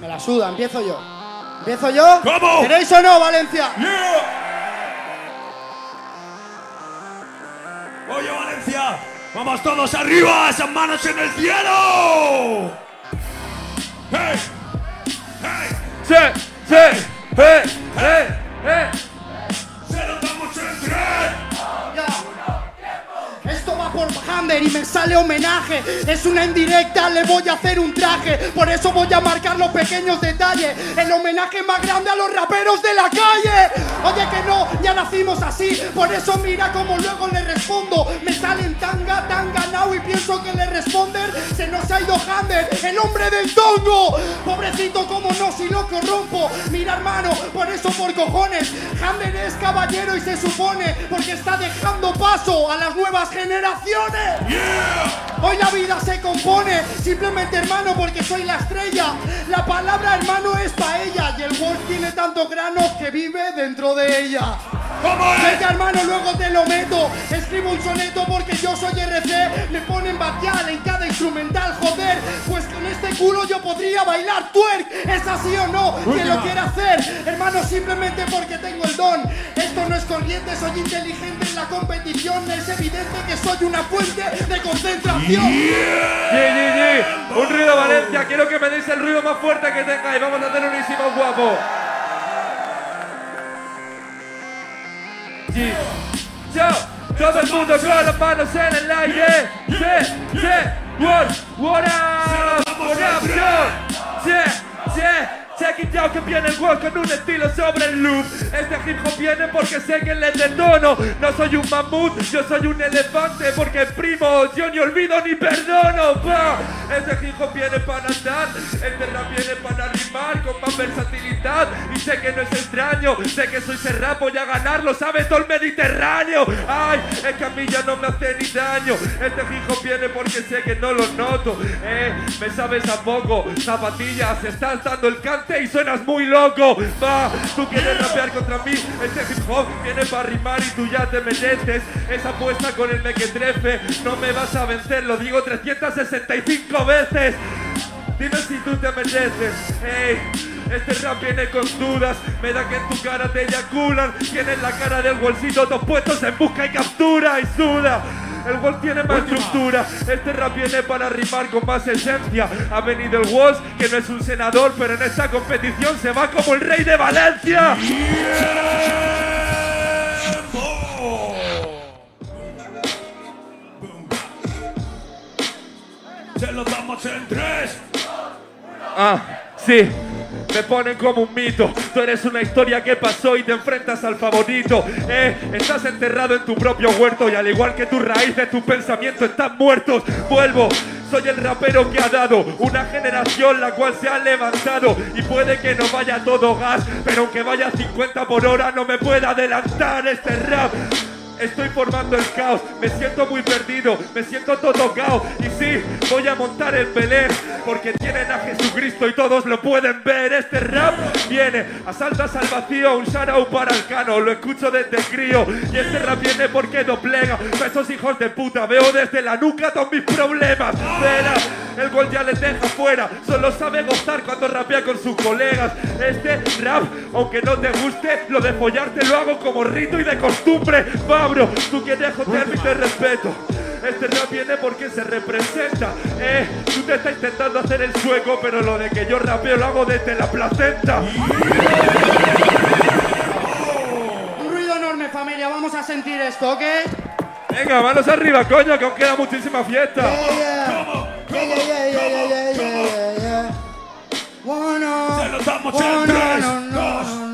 Me la suda, empiezo yo. ¿Empiezo yo? ¿Cómo? ¿Queréis o no, Valencia? Oye, Valencia, vamos todos arriba, esas manos en el cielo. ¡Hey! ¡Hey! Sí, sí, eh, eh, eh. ¡Se lo damos en tres! Por Hammer y me sale homenaje. Es una indirecta, le voy a hacer un traje. Por eso voy a marcar los pequeños detalles. El homenaje más grande a los raperos de la calle. Oye, que no, ya nacimos así. Por eso mira como luego le respondo. Me salen tan que le responden. Se nos ha ido Hammer, el hombre del tongo. Pobrecito, como no, si lo corrompo. Mira, hermano, por eso por cojones. Hammer es caballero y se supone. Porque está dejando paso a las nuevas generaciones. Hoy la vida se compone, simplemente hermano, porque soy la estrella. La palabra hermano es paella y el Wolf tiene tantos granos que vive dentro de ella. ¿Cómo es? Venga hermano, luego te lo meto. Escribo un soneto porque yo soy RC. Me ponen batial en cada instrumental, joder. Pues con este culo yo podría bailar twerk. ¿Es así o no? Que lo quiera hacer, hermano, simplemente porque tengo el don. Esto no es corriente, soy inteligente en la competición. Es evidente que soy una fuente de concentración. Ye, ye, ye. Un ruido Valencia, quiero que me deis el ruido más fuerte que tengáis. Vamos a hacer unísimo guapo. 시작! 저만 무더 걸어봐도 새는 나의 세세원 원함 원함 전제제 Check it out que viene el work con un estilo sobre el loop. Este hip viene porque sé que le detono. No soy un mamut, yo soy un elefante Porque primo, yo ni olvido ni perdono. Este hip hop viene para andar Este rap viene para rimar con más versatilidad. Y sé que no es extraño Sé que soy serrap, voy a ganar Lo sabe todo el Mediterráneo. Ay, es que a mí ya no me hace ni daño. Este hip viene porque sé que no lo noto Eh, me sabes a poco Zapatillas, estás dando el cante y suenas muy loco. Va, tú quieres rapear contra mí. Este hip hop viene para rimar y tú ya te mereces Esa apuesta con el mequetrefe No me vas a vencer, lo digo 365 veces. Dime si tú te mereces. Ey, este rap viene con dudas. Me da que en tu cara te eyaculan. Tienes la cara del bolsito Dos puestos en busca y captura y suda el Wolf tiene más estructura, este rap viene para rimar con más esencia. Ha venido el Wolf, que no es un senador, pero en esta competición se va como el rey de Valencia. Se lo damos en tres. Ah, sí. Me ponen como un mito. Tú eres una historia que pasó y te enfrentas al favorito. Eh, estás enterrado en tu propio huerto y al igual que tus raíces, tus pensamientos están muertos. Vuelvo. Soy el rapero que ha dado una generación la cual se ha levantado y puede que no vaya todo gas, pero aunque vaya a 50 por hora no me puede adelantar este rap. Estoy formando el caos, me siento muy perdido, me siento todo tocado y sí, voy a montar el Belén porque tienen a Jesucristo y todos lo pueden ver. Este rap viene, asaltas al vacío, un shout para el cano, lo escucho desde crío. Y este rap viene porque doblega a esos hijos de puta, veo desde la nuca todos mis problemas. Verá, el gol ya les deja fuera, solo sabe gozar cuando rapea con sus colegas. Este rap, aunque no te guste, lo de follarte lo hago como rito y de costumbre. Tú quieres joderme y te respeto. Este rap viene porque se representa. Eh, tú te estás intentando hacer el sueco, pero lo de que yo rapeo lo hago desde la placenta. Un ruido enorme, familia. Vamos a sentir esto, ¿ok? Venga, manos arriba, coño, que aún queda muchísima fiesta. Yeah, yeah,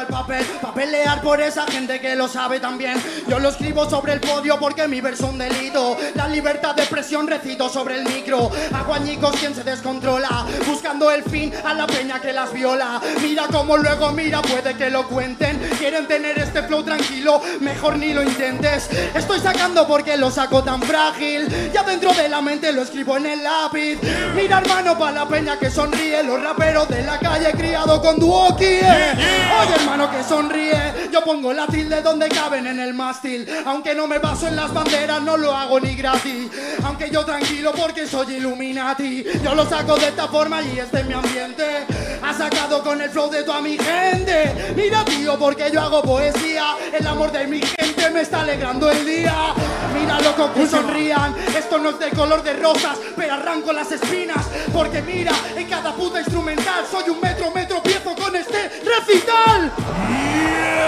el papel Pa' pelear por esa gente que lo sabe también Yo lo escribo sobre el podio porque mi verso un delito. La libertad de expresión recito sobre el micro. Hago añicos quien se descontrola Buscando el fin a la peña que las viola. Mira como luego mira puede que lo cuenten. Quieren tener este flow tranquilo Mejor ni lo intentes. Estoy sacando porque lo saco tan frágil. Ya dentro de la mente lo escribo en el lápiz. Mira hermano pa' la peña que sonríe. Los raperos de la calle criado con Duoki. Oye hermano que sonríe. Yo pongo la tilde donde caben en el mástil. Aunque no me baso en las banderas, no lo hago ni gratis. Aunque yo tranquilo porque soy Illuminati. Yo lo saco de esta forma y este es mi ambiente. Ha sacado con el flow de toda mi gente. Mira, tío, porque yo hago poesía. El amor de mi gente me está alegrando el día. Mira, loco, que sonrían. Esto no es de color de rosas, pero arranco las espinas. Porque mira, en cada puta instrumental soy un metro, metro, piezo con este recital.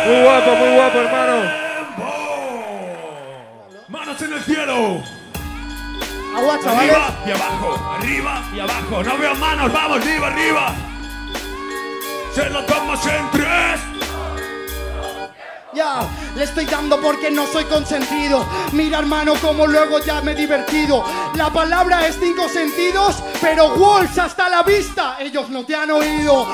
Muy guapo, muy guapo, hermano. Manos en el cielo. Agua, chavales. Arriba y abajo, arriba y abajo. No veo manos, vamos, arriba, arriba. Se lo damos en tres. Ya, le estoy dando porque no soy consentido. Mira, hermano, como luego ya me he divertido. La palabra es cinco sentidos, pero Walls hasta la vista, ellos no te han oído.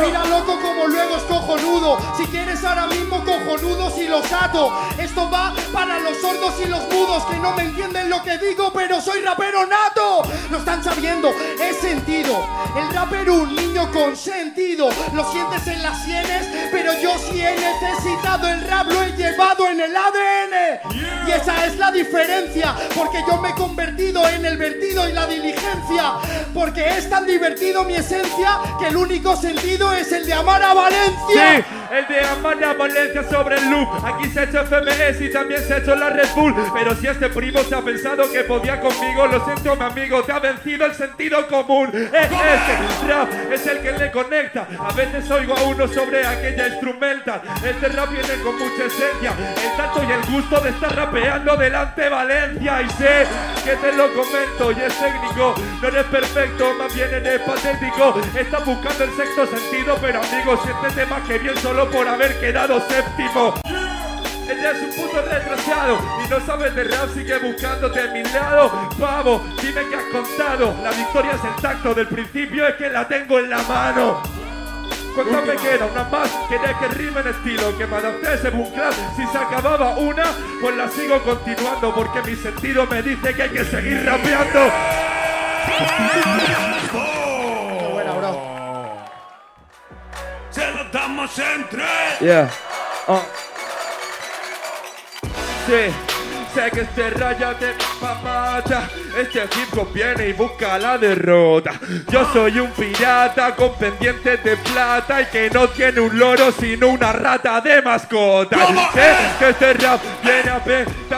Mira, loco, como luego es cojonudo. Si quieres ahora mismo cojonudos y los ato. Esto va para los sordos y los mudos que no me entienden lo que digo, pero soy rapero nato. Lo están sabiendo, es sentido. El rapero, un niño con sentido. Lo sientes en las sienes, pero yo sí he necesitado el rap, lo he llevado en el ADN. Y esa es la diferencia, porque yo me he convertido en el vertido y la diligencia. Porque es tan divertido mi esencia que el único sentido es el de amar a Valencia. Sí, el de amar a Valencia sobre el loop. Aquí se ha hecho FMS y también se ha hecho la Red Bull. Pero si este primo se ha pensado que podía conmigo, lo siento, mi amigo, te ha vencido el sentido común. Es este rap es el que le conecta. A veces oigo a uno sobre aquella instrumental. Este rap viene con mucha esencia. El tacto y el gusto de estar rapeando delante Valencia. Y sé que te lo comento y es técnico. No eres perfecto, más bien eres patético. Estás buscando el sexto sentido, pero amigo, siéntete más que bien solo por haber quedado séptimo. Ella es un puto retrasado y no sabes de rap, sigue buscándote a mi lado. Pavo, dime qué has contado. La victoria es el tacto, del principio es que la tengo en la mano. ¿Cuántas me queda? Una más, quería que rime en estilo, que me adapté según clase. Si se acababa una, pues la sigo continuando, porque mi sentido me dice que hay que seguir rapeando. Damos en tres. Yeah. Oh. Sí, sé que este raya te mata. Este hip hop viene y busca la derrota. Yo soy un pirata con pendientes de plata y que no tiene un loro sino una rata de mascota. Sé que este rap viene a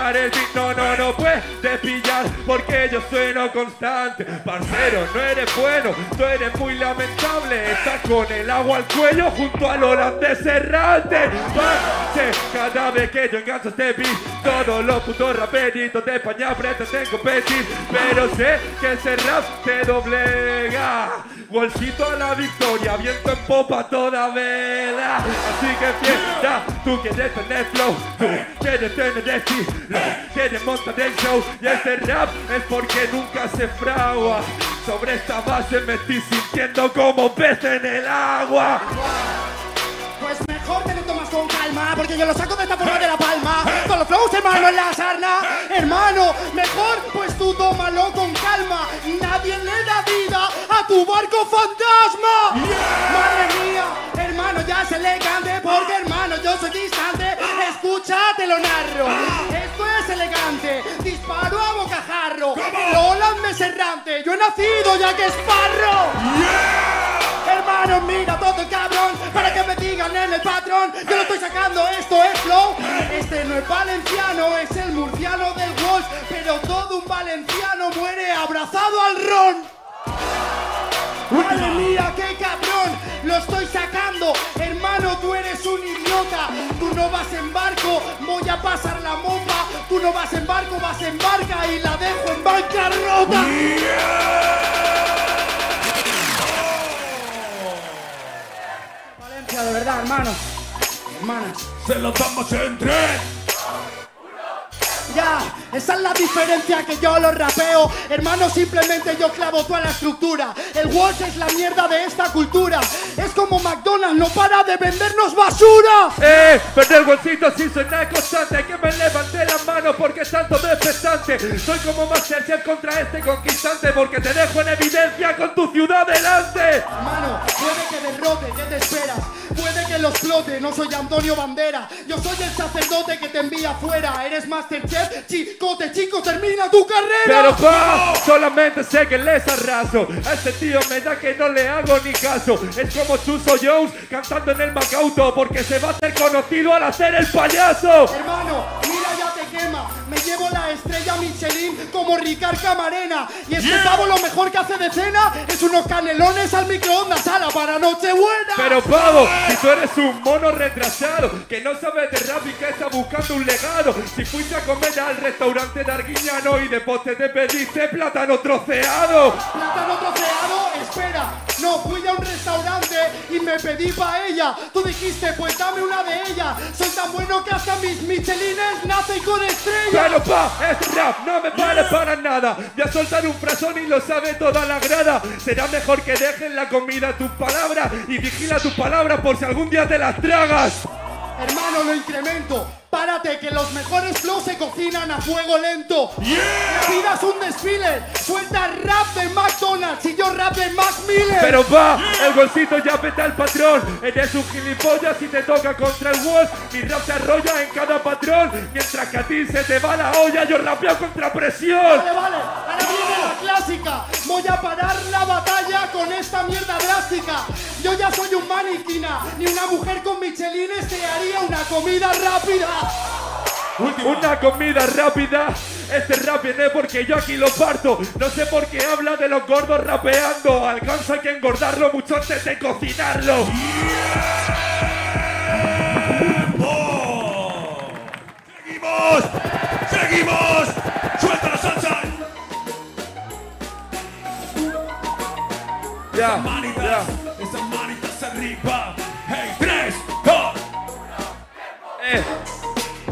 petar el. No, no, no puedes pillar porque yo sueno constante. Parcero, no eres bueno, tú eres muy lamentable. Estás con el agua al cuello junto al holandés errante. Parce, cada vez que yo engancho este beat, todos los putos raperitos de España pretenden competir. Pero sé que ese rap te doblega. Bolsito a la victoria, viento en popa toda vela. Así que fiesta, tú quieres tener flow, tú quieres tener estilo, quieres montar el show. Y este rap es porque nunca se fragua. Sobre esta base me estoy sintiendo como pez en el agua. Pues mejor te lo tomas con calma, porque yo lo saco de esta forma de la palma. Con los flows, hermano, en la sarna. Hermano, mejor pues tú tómalo con calma. Nadie le da vida a tu barco fantasma. Madre mía, hermano, ya es elegante, porque hermano, yo soy distante. Escúchate, lo narro. Esto es elegante. Disparo a bocajarro. El holandés errante. Yo he nacido ya que es parro. Hermano, mira todo cabrón Para que me digan en el patrón Yo lo estoy sacando, esto es flow Este no es valenciano, es el murciano del Walsh Pero todo un valenciano muere abrazado al ron Madre mía, qué cabrón, lo estoy sacando. Hermano, tú eres un idiota. Tú no vas en barco, voy a pasar la mopa Tú no vas en barco, vas en barca Y la dejo en bancarrota. Valencia, de verdad, hermanos Hermanas Se lo damos en tres. Ya, esa es la diferencia que yo lo rapeo. Hermano, simplemente yo clavo toda la estructura. El Walsh es la mierda de esta cultura. Es como McDonald's, no para de vendernos basura. Eh, perder bolsito si suena constante Que me levante la mano porque están todo expectante. Soy como Masterchef contra este conquistante, porque te dejo en evidencia con tu ciudad delante. Hermano, puede que derrote, ¿qué te esperas? No soy Antonio Bandera. Yo soy el sacerdote que te envía afuera. Eres Masterchef, chicote, chico, termina tu carrera. Pero pa, solamente sé que les arraso. A este tío me da que no le hago ni caso. Es como Chuso Jones cantando en el Macauto, porque se va a hacer conocido al hacer el payaso. Hermano, Me llevo la estrella Michelin como Ricard Camarena. Y este pavo lo mejor que hace de cena es unos canelones al microondas ala para Nochebuena. Pero pavo, si tú eres un mono retrasado que no sabes de rap y que está buscando un legado, si fuiste a comer al restaurante de Arguiñano y de postre te pediste plátano troceado. Plátano troceado, espera. No, fui a un restaurante y me pedí paella. Tú dijiste, pues dame una de ellas. Soy tan bueno que hasta mis Michelines nacen con estrellas. Pero pa, es rap, no me vale para nada. Voy a soltar un frasón y lo sabe toda la grada. Será mejor que dejen la comida a tus palabras y vigila tus palabras por si algún día te las tragas. Hermano, lo incremento. Párate, que los mejores flows se cocinan a fuego lento. Vida es un desfile. Suelta rap de McDonald's y yo rap de Mac Miller. Pero va, el bolsito ya peta al patrón. Eres un gilipollas y te toca contra el wall. Mi rap se arrolla en cada patrón. Mientras que a ti se te va la olla, yo rapeo contra presión. Vale, vale, ahora viene la clásica. Voy a parar la batalla con esta mierda drástica. Yo ya soy un maniquina, ni una mujer con michelines te haría una comida rápida. Una comida rápida. Este rap viene porque yo aquí lo parto. No sé por qué habla de los gordos rapeando. Alcanza que engordarlo mucho antes de cocinarlo. ¡Oh! ¡Seguimos! ¡Seguimos! ¡Suelta la salsa! Ya, ya.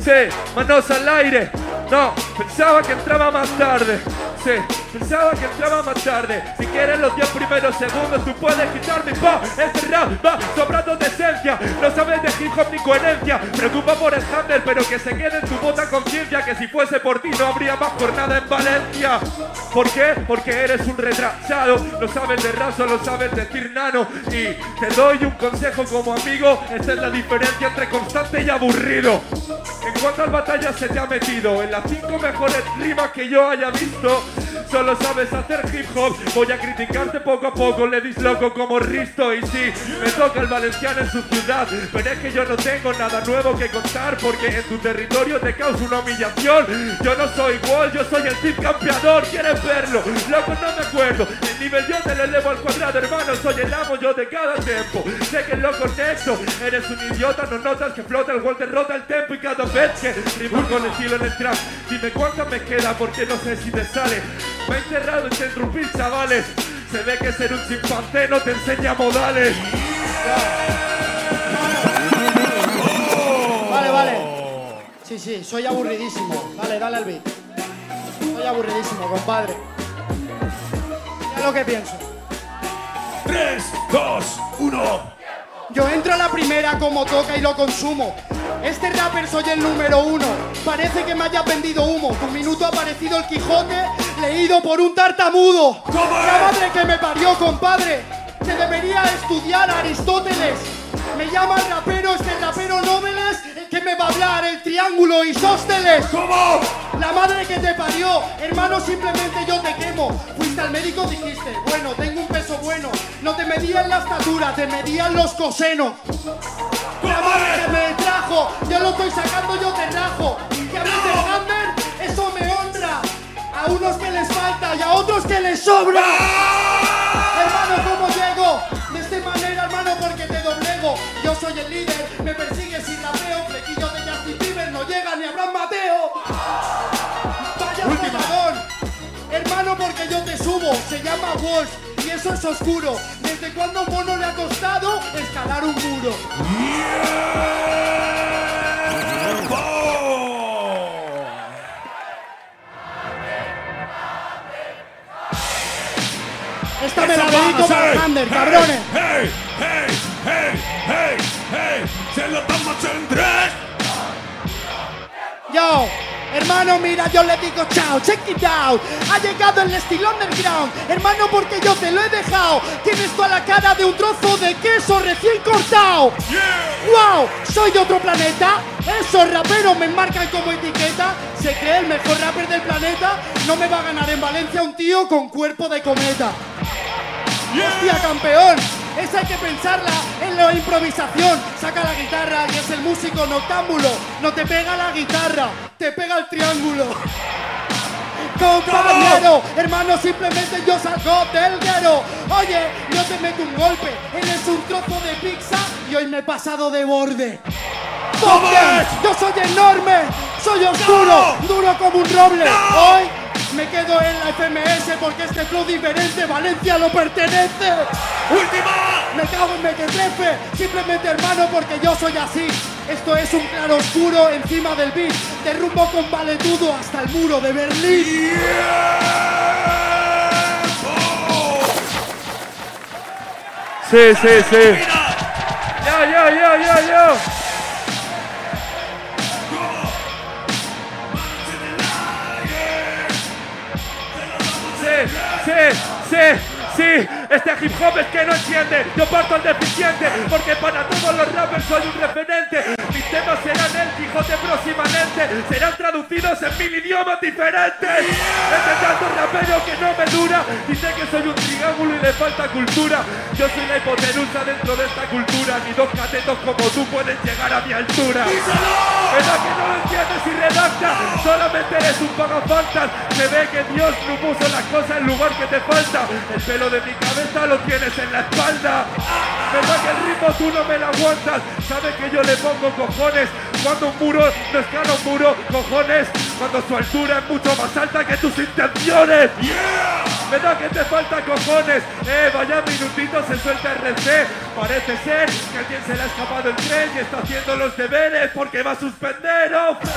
Sí, manos al aire. No, pensaba que entraba más tarde. Sí, pensaba que entraba más tarde. Si quieres los 10 primeros segundos, tú puedes quitarme. Pa, este rap va sobrando de esencia. No sabes de hip hop ni coherencia. Preocupa por el handle, pero que se quede en tu bota conciencia. Que si fuese por ti, no habría más jornada en Valencia. ¿Por qué? Porque eres un retrasado. No sabes de rap, solo sabes decir nano. Y te doy un consejo como amigo. Esa es la diferencia entre constante y aburrido. En cuántas batallas se te ha metido, en las cinco mejores rimas que yo haya visto, solo sabes hacer hip hop. Voy a criticarte poco a poco, le disloco como Risto. Y sí, me toca el valenciano en su ciudad, pero es que yo no tengo nada nuevo que contar, porque en tu territorio te causa una humillación. Yo no soy Wall, yo soy el tip campeador, ¿quieres verlo? Loco, no me acuerdo. El nivel yo te lo elevo al cuadrado, hermano, soy el amo yo de cada tiempo. Sé que lo conecto, eres un idiota, no notas que flota el gol, te rota el tempo y cada vez que rimo con estilo en el trap. Dime cuántas me queda porque no sé si te sale. Me he encerrado en interrumpir, chavales. Se ve que ser un chimpancé no te enseña modales. Vale, vale. Sí, sí, soy aburridísimo. Dale, dale al beat. Soy aburridísimo, compadre. Ya lo que pienso. Tres, dos, uno. Yo entro a la primera como toca y lo consumo. Este rapper soy el número uno. Parece que me haya vendido humo. Tu minuto ha parecido el Quijote, leído por un tartamudo. ¿Cómo La madre que me parió, compadre. Se debería estudiar a Aristóteles. Me llama rapero, este rapero Nóveles, el que me va a hablar, el triángulo isósteles. ¿Cómo? La madre que te parió, hermano, simplemente yo te quemo. Fuiste al médico, dijiste, bueno, tengo un peso bueno. No te medían la estatura, te medían los cosenos. La madre que me trajo, yo lo estoy sacando, yo te rajo. Que hables de Hammer, eso me honra. A unos que les falta y a otros que les sobra. Hermano, ¿cómo llego? Doblego. Yo soy el líder, me persigues y rapeo. Flequillo de Justin Bieber no llega ni Abraham Mateo. Vaya folladón. Hermano, porque yo te subo, se llama Wolf y eso es oscuro. ¿Desde cuándo a un mono le ha costado escalar un muro? Esta me la dedico para hey, cabrones. ¡Hey! ¡Hey! ¡Se lo damos en tres! Yo, Hermano, mira, yo le digo chao, check it out. Ha llegado el estilo underground. Hermano, porque yo te lo he dejado. Tienes toda la cara de un trozo de queso recién cortado. ¡Wow! ¿Soy de otro planeta? Esos raperos me marcan como etiqueta. ¿Se cree el mejor rapper del planeta? No me va a ganar en Valencia un tío con cuerpo de cometa. ¡Hostia, campeón! Esa hay que pensarla en la improvisación. Saca la guitarra y es el músico noctámbulo. No te pega la guitarra, te pega el triángulo. Compañero, hermano, simplemente yo salgo del guero. Oye, yo te meto un golpe, eres un trozo de pizza y hoy me he pasado de borde. Porque yo soy enorme, soy oscuro, duro como un roble. Hoy me quedo en la FMS porque este flow diferente Valencia lo pertenece. ¡Última! Me cago en mequetrefe, simplemente hermano porque yo soy así. Esto es un claro oscuro encima del beat. Derrumbo con valetudo hasta el muro de Berlín. Sí, sí, sí. me Este hip hop es que no entiende. Yo parto al deficiente porque para todos los rappers soy un referente. Mis temas serán el Quijote próximamente. Serán traducidos en mil idiomas diferentes. Este tanto rapero que no me dura. Dice que soy un triángulo y le falta cultura. Yo soy la hipotenusa dentro de esta cultura. Ni dos catetos como tú pueden llegar a mi altura. ¿Verdad que no lo entiendes y redacta? Solamente eres un pagafantas. Se ve que Dios no puso las cosas en lugar que te falta. El pelo de mi cabeza lo tienes en la espalda. ¿Verdad que el ritmo tú no me lo aguantas? Sabes que yo le pongo cojones cuando un muro no escala un muro, cojones. Cuando su altura es mucho más alta que tus intenciones. ¿Verdad que te falta cojones? Eh, vaya minutito se suelta RC. Parece ser que alguien se le ha escapado el tren y está haciendo los deberes porque va a suspender, hombre.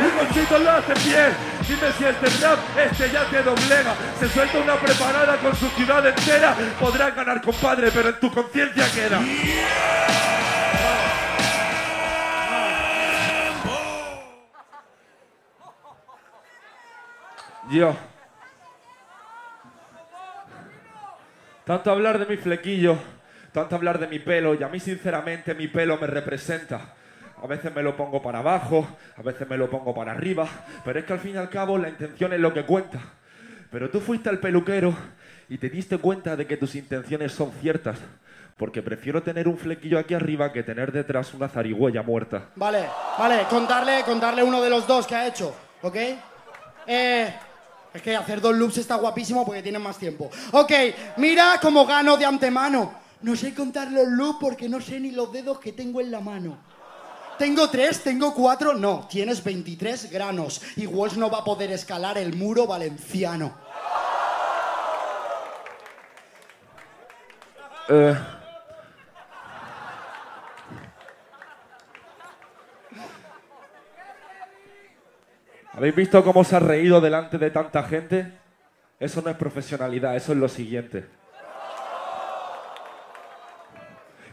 El bolsito lo hace bien. Dime si este rap, este ya te doblega. Se suelta una preparada con su ciudad entera. Podrás ganar, compadre, pero en tu conciencia queda. Yo. Tanto hablar de mi flequillo, tanto hablar de mi pelo, y a mí sinceramente mi pelo me representa. A veces me lo pongo para abajo, a veces me lo pongo para arriba, pero es que al fin y al cabo la intención es lo que cuenta. Pero tú fuiste al peluquero y te diste cuenta de que tus intenciones son ciertas, porque prefiero tener un flequillo aquí arriba que tener detrás una zarigüeya muerta. Vale, vale, contarle, contarle uno de los dos que ha hecho, ¿ok? Eh, es que hacer dos loops está guapísimo porque tienen más tiempo. Ok, mira cómo gano de antemano. No sé contar los loops porque no sé ni los dedos que tengo en la mano. Tengo tres, tengo cuatro, no, tienes 23 granos y Walsh no va a poder escalar el muro valenciano. Eh, ¿Habéis visto cómo se ha reído delante de tanta gente? Eso no es profesionalidad, eso es lo siguiente.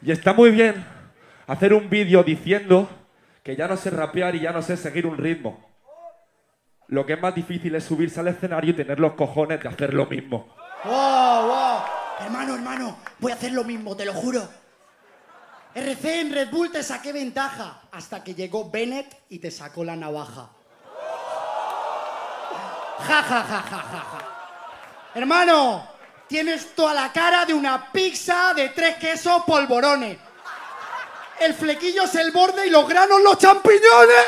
Y está muy bien hacer un vídeo diciendo que ya no sé rapear y ya no sé seguir un ritmo. Lo que es más difícil es subirse al escenario y tener los cojones de hacer lo mismo. ¡Wow, wow! Hermano, hermano, voy a hacer lo mismo, te lo juro. RC en Red Bull te saqué ventaja hasta que llegó Bennett y te sacó la navaja. Ja, ja, ja, ja, ja, ja. Hermano, tienes toda la cara de una pizza de tres quesos polvorones. El flequillo es el borde y los granos los champiñones.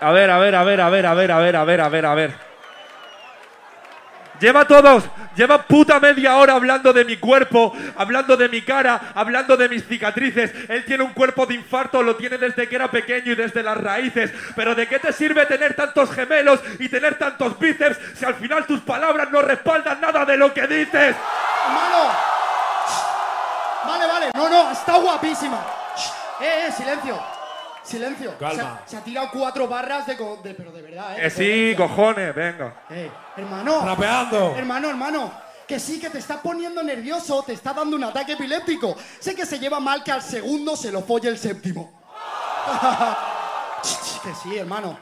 A ver, a ver, a ver, a ver, a ver, a ver, a ver, a ver, a ver. Lleva todos, lleva puta media hora hablando de mi cuerpo, hablando de mi cara, hablando de mis cicatrices. Él tiene un cuerpo de infarto, lo tiene desde que era pequeño y desde las raíces. Pero ¿de qué te sirve tener tantos gemelos y tener tantos bíceps si al final tus palabras no respaldan nada de lo que dices? Hermano. Vale, vale. No, no, está guapísima. Eh, eh, silencio. Silencio. Calma. Se ha, se ha tirado cuatro barras de, co- de- Pero de verdad, eh. Que sí, Cojones. cojones, venga. Eh, hermano. Rapeando. Hermano, hermano. Que sí, que te está poniendo nervioso, te está dando un ataque epiléptico. Sé que se lleva mal que al segundo se lo folle el séptimo. que sí, hermano.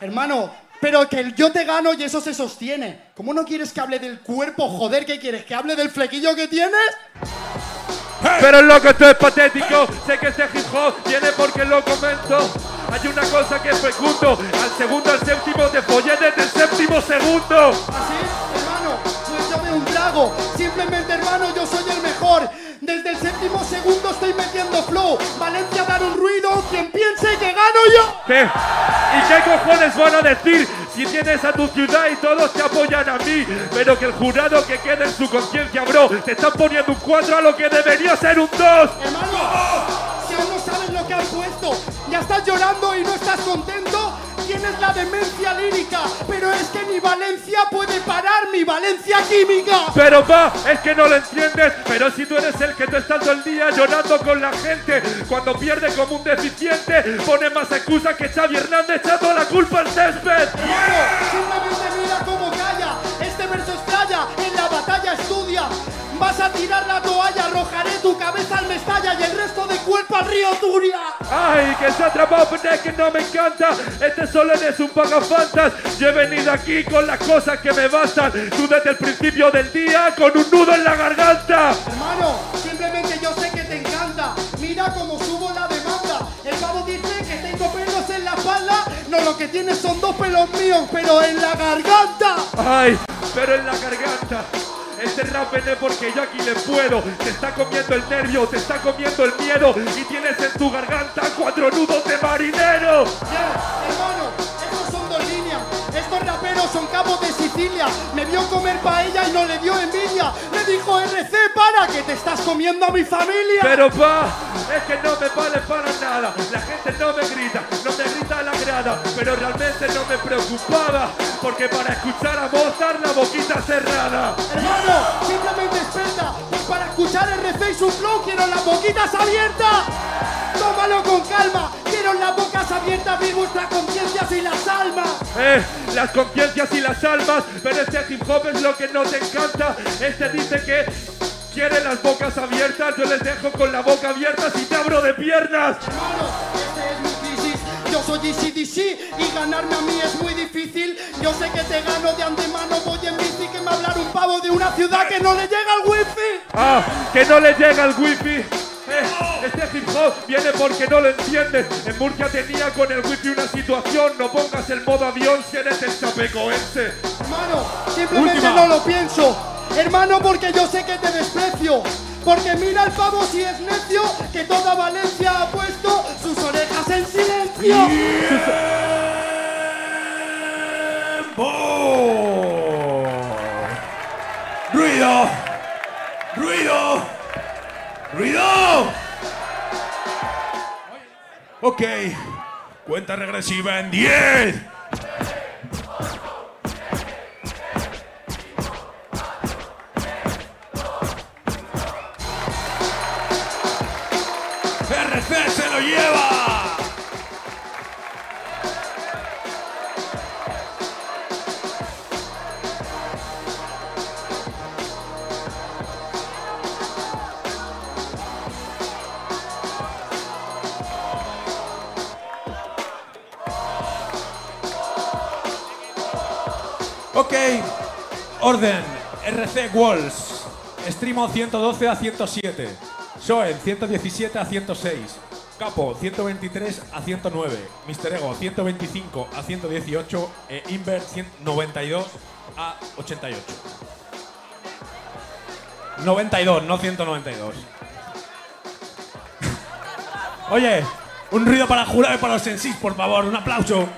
Hermano, pero que yo te gano y eso se sostiene. ¿Cómo no quieres que hable del cuerpo? Joder, ¿qué quieres? ¿Que hable del flequillo que tienes? Pero loco, esto es patético. Sé que este hip hop viene porque lo comento. Hay una cosa que es fecundo. Al segundo, al séptimo, te follé desde el séptimo segundo. ¿Así? Hermano, pues yo un trago. Simplemente, hermano, yo soy el mejor. Desde el séptimo segundo estoy metiendo flow. Valencia dar un ruido. Quien piense que gano yo. ¿Qué? ¿Y qué cojones van a decir si tienes a tu ciudad y todos te apoyan a mí? Pero que el jurado que quede en su conciencia, bro, te están poniendo un 4 a lo que debería ser un 2. Hermano, si aún no sabes lo que has puesto, ya estás llorando y no estás contento tienes la demencia lírica, pero es que ni Valencia puede parar mi Valencia química. Pero va, es que no lo entiendes, pero si tú eres el que te está todo el día llorando con la gente, cuando pierde como un deficiente, pone más excusa que Xavi Hernández echando la culpa al césped. simplemente mira cómo calla, este verso estalla, en la batalla estudia. Vas a tirar la toalla, arrojaré tu cabeza al Mestalla y el resto de cuerpo al río Turia. Ay, que se ha atrapado, pero es que no me encanta. Este solo eres un pagafantas. Yo he venido aquí con las cosas que me bastan. Tú desde el principio del día con un nudo en la garganta. Hermano, simplemente yo sé que te encanta. Mira cómo subo la demanda. El pavo dice que tengo pelos en la espalda. No, lo que tienes son dos pelos míos, pero en la garganta. Ay, pero en la garganta. Este rap viene porque yo aquí le puedo. Te está comiendo el nervio, te está comiendo el miedo. Y tienes en tu garganta cuatro nudos de marinero. hermano, estos son dos líneas. Estos raperos son capos de Sicilia. Me vio comer paella y no le dio envidia. Le dijo RC para que te estás comiendo a mi familia. Pero pa, es que no me vale para nada. La gente no me grita, no me grita la grada. Pero realmente no me preocupaba. Porque para escuchar a Mozart la boquita cerrada. Hermano, escuchar RC y su flow quiero las boquitas abiertas. Tómalo con calma. Quiero las bocas abiertas, vi vuestras conciencias y las almas. Eh, las conciencias y las almas. Pero este hip hop es lo que no te encanta. Este dice que quiere las bocas abiertas. Yo les dejo con la boca abierta si te abro de piernas. Hermano, este es mi crisis. Yo soy ECDC y ganarme a mí es muy difícil. Yo sé que te gano de antemano. Voy en bici hablar un pavo de una ciudad que no le llega al wifi. Ah, que no le llega el wifi. Eh, este hip hop viene porque no lo entiendes. En Murcia tenía con el wifi una situación. No pongas el modo avión si eres el chapecoense. Hermano, simplemente no lo pienso. Hermano, porque yo sé que te desprecio. Porque mira el pavo si es necio, que toda Valencia ha puesto sus orejas en silencio. ¡Ruido! Ok, cuenta regresiva en 10. RC se lo lleva. Ok, orden, RC Walls, Streamo 112 a 107, Soen 117 a 106, Capo 123 a 109, Mr. Ego 125 a 118 e Inver 192 a 88. 92, no 192. Oye, un ruido para jurado y para los sensis, por favor, un aplauso.